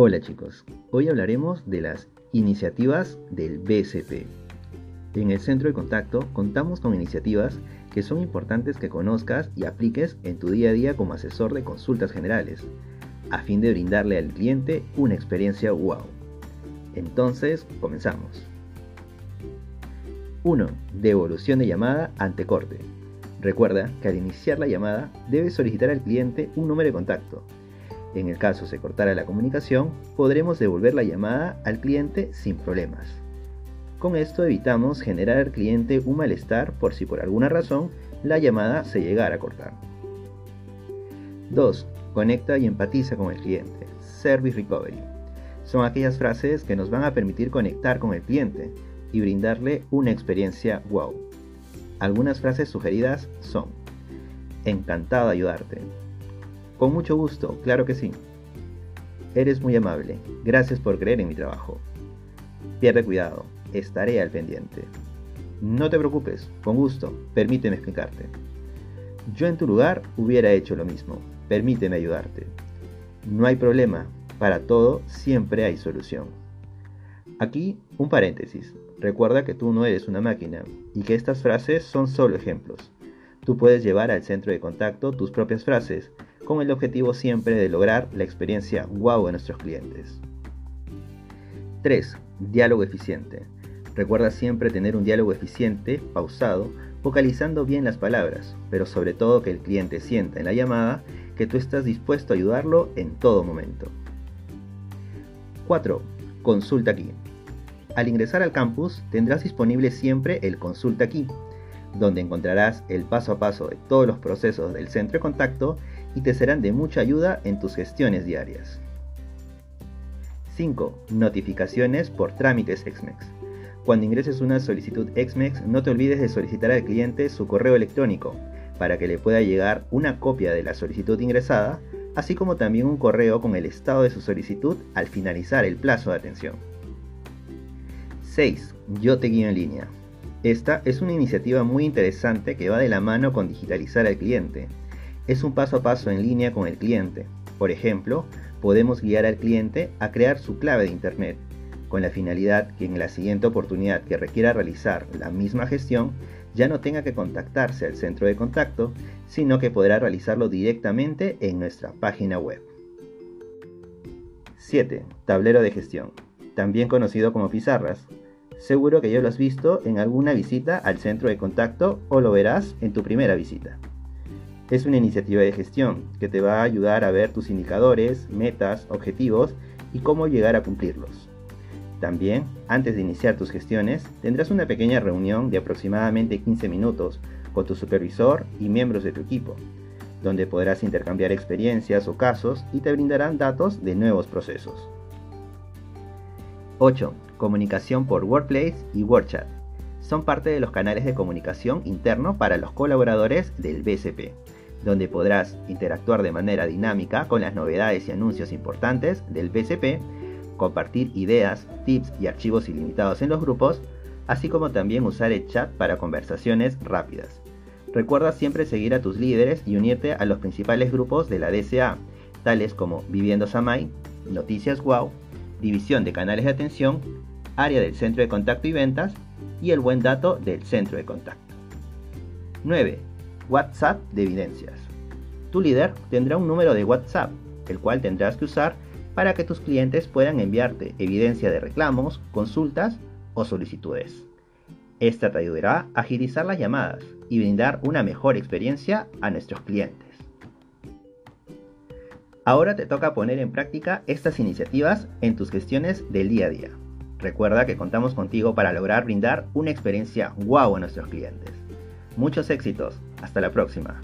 Hola chicos, hoy hablaremos de las iniciativas del BCP. En el centro de contacto contamos con iniciativas que son importantes que conozcas y apliques en tu día a día como asesor de consultas generales, a fin de brindarle al cliente una experiencia wow. Entonces, comenzamos. 1. Devolución de llamada ante corte. Recuerda que al iniciar la llamada debes solicitar al cliente un número de contacto en el caso se cortara la comunicación, podremos devolver la llamada al cliente sin problemas. Con esto evitamos generar al cliente un malestar por si por alguna razón la llamada se llegara a cortar. 2. Conecta y empatiza con el cliente. Service Recovery. Son aquellas frases que nos van a permitir conectar con el cliente y brindarle una experiencia wow. Algunas frases sugeridas son, encantado de ayudarte, con mucho gusto, claro que sí. Eres muy amable. Gracias por creer en mi trabajo. Pierde cuidado. Estaré al pendiente. No te preocupes, con gusto. Permíteme explicarte. Yo en tu lugar hubiera hecho lo mismo. Permíteme ayudarte. No hay problema. Para todo siempre hay solución. Aquí un paréntesis. Recuerda que tú no eres una máquina y que estas frases son solo ejemplos. Tú puedes llevar al centro de contacto tus propias frases con el objetivo siempre de lograr la experiencia wow de nuestros clientes. 3. Diálogo eficiente. Recuerda siempre tener un diálogo eficiente, pausado, focalizando bien las palabras, pero sobre todo que el cliente sienta en la llamada que tú estás dispuesto a ayudarlo en todo momento. 4. Consulta aquí. Al ingresar al campus tendrás disponible siempre el Consulta aquí, donde encontrarás el paso a paso de todos los procesos del centro de contacto y te serán de mucha ayuda en tus gestiones diarias. 5. Notificaciones por trámites XMEX. Cuando ingreses una solicitud XMEX, no te olvides de solicitar al cliente su correo electrónico para que le pueda llegar una copia de la solicitud ingresada, así como también un correo con el estado de su solicitud al finalizar el plazo de atención. 6. Yo te guío en línea. Esta es una iniciativa muy interesante que va de la mano con digitalizar al cliente es un paso a paso en línea con el cliente. Por ejemplo, podemos guiar al cliente a crear su clave de Internet, con la finalidad que en la siguiente oportunidad que requiera realizar la misma gestión, ya no tenga que contactarse al centro de contacto, sino que podrá realizarlo directamente en nuestra página web. 7. Tablero de gestión, también conocido como pizarras. Seguro que ya lo has visto en alguna visita al centro de contacto o lo verás en tu primera visita. Es una iniciativa de gestión que te va a ayudar a ver tus indicadores, metas, objetivos y cómo llegar a cumplirlos. También, antes de iniciar tus gestiones, tendrás una pequeña reunión de aproximadamente 15 minutos con tu supervisor y miembros de tu equipo, donde podrás intercambiar experiencias o casos y te brindarán datos de nuevos procesos. 8. Comunicación por Workplace y WordChat. Son parte de los canales de comunicación interno para los colaboradores del BCP donde podrás interactuar de manera dinámica con las novedades y anuncios importantes del BCP, compartir ideas, tips y archivos ilimitados en los grupos, así como también usar el chat para conversaciones rápidas. Recuerda siempre seguir a tus líderes y unirte a los principales grupos de la DSA, tales como Viviendo Samay, Noticias Wow, División de Canales de Atención, Área del Centro de Contacto y Ventas y el Buen Dato del Centro de Contacto. 9. WhatsApp de evidencias. Tu líder tendrá un número de WhatsApp, el cual tendrás que usar para que tus clientes puedan enviarte evidencia de reclamos, consultas o solicitudes. Esta te ayudará a agilizar las llamadas y brindar una mejor experiencia a nuestros clientes. Ahora te toca poner en práctica estas iniciativas en tus gestiones del día a día. Recuerda que contamos contigo para lograr brindar una experiencia wow a nuestros clientes. Muchos éxitos. Hasta la próxima.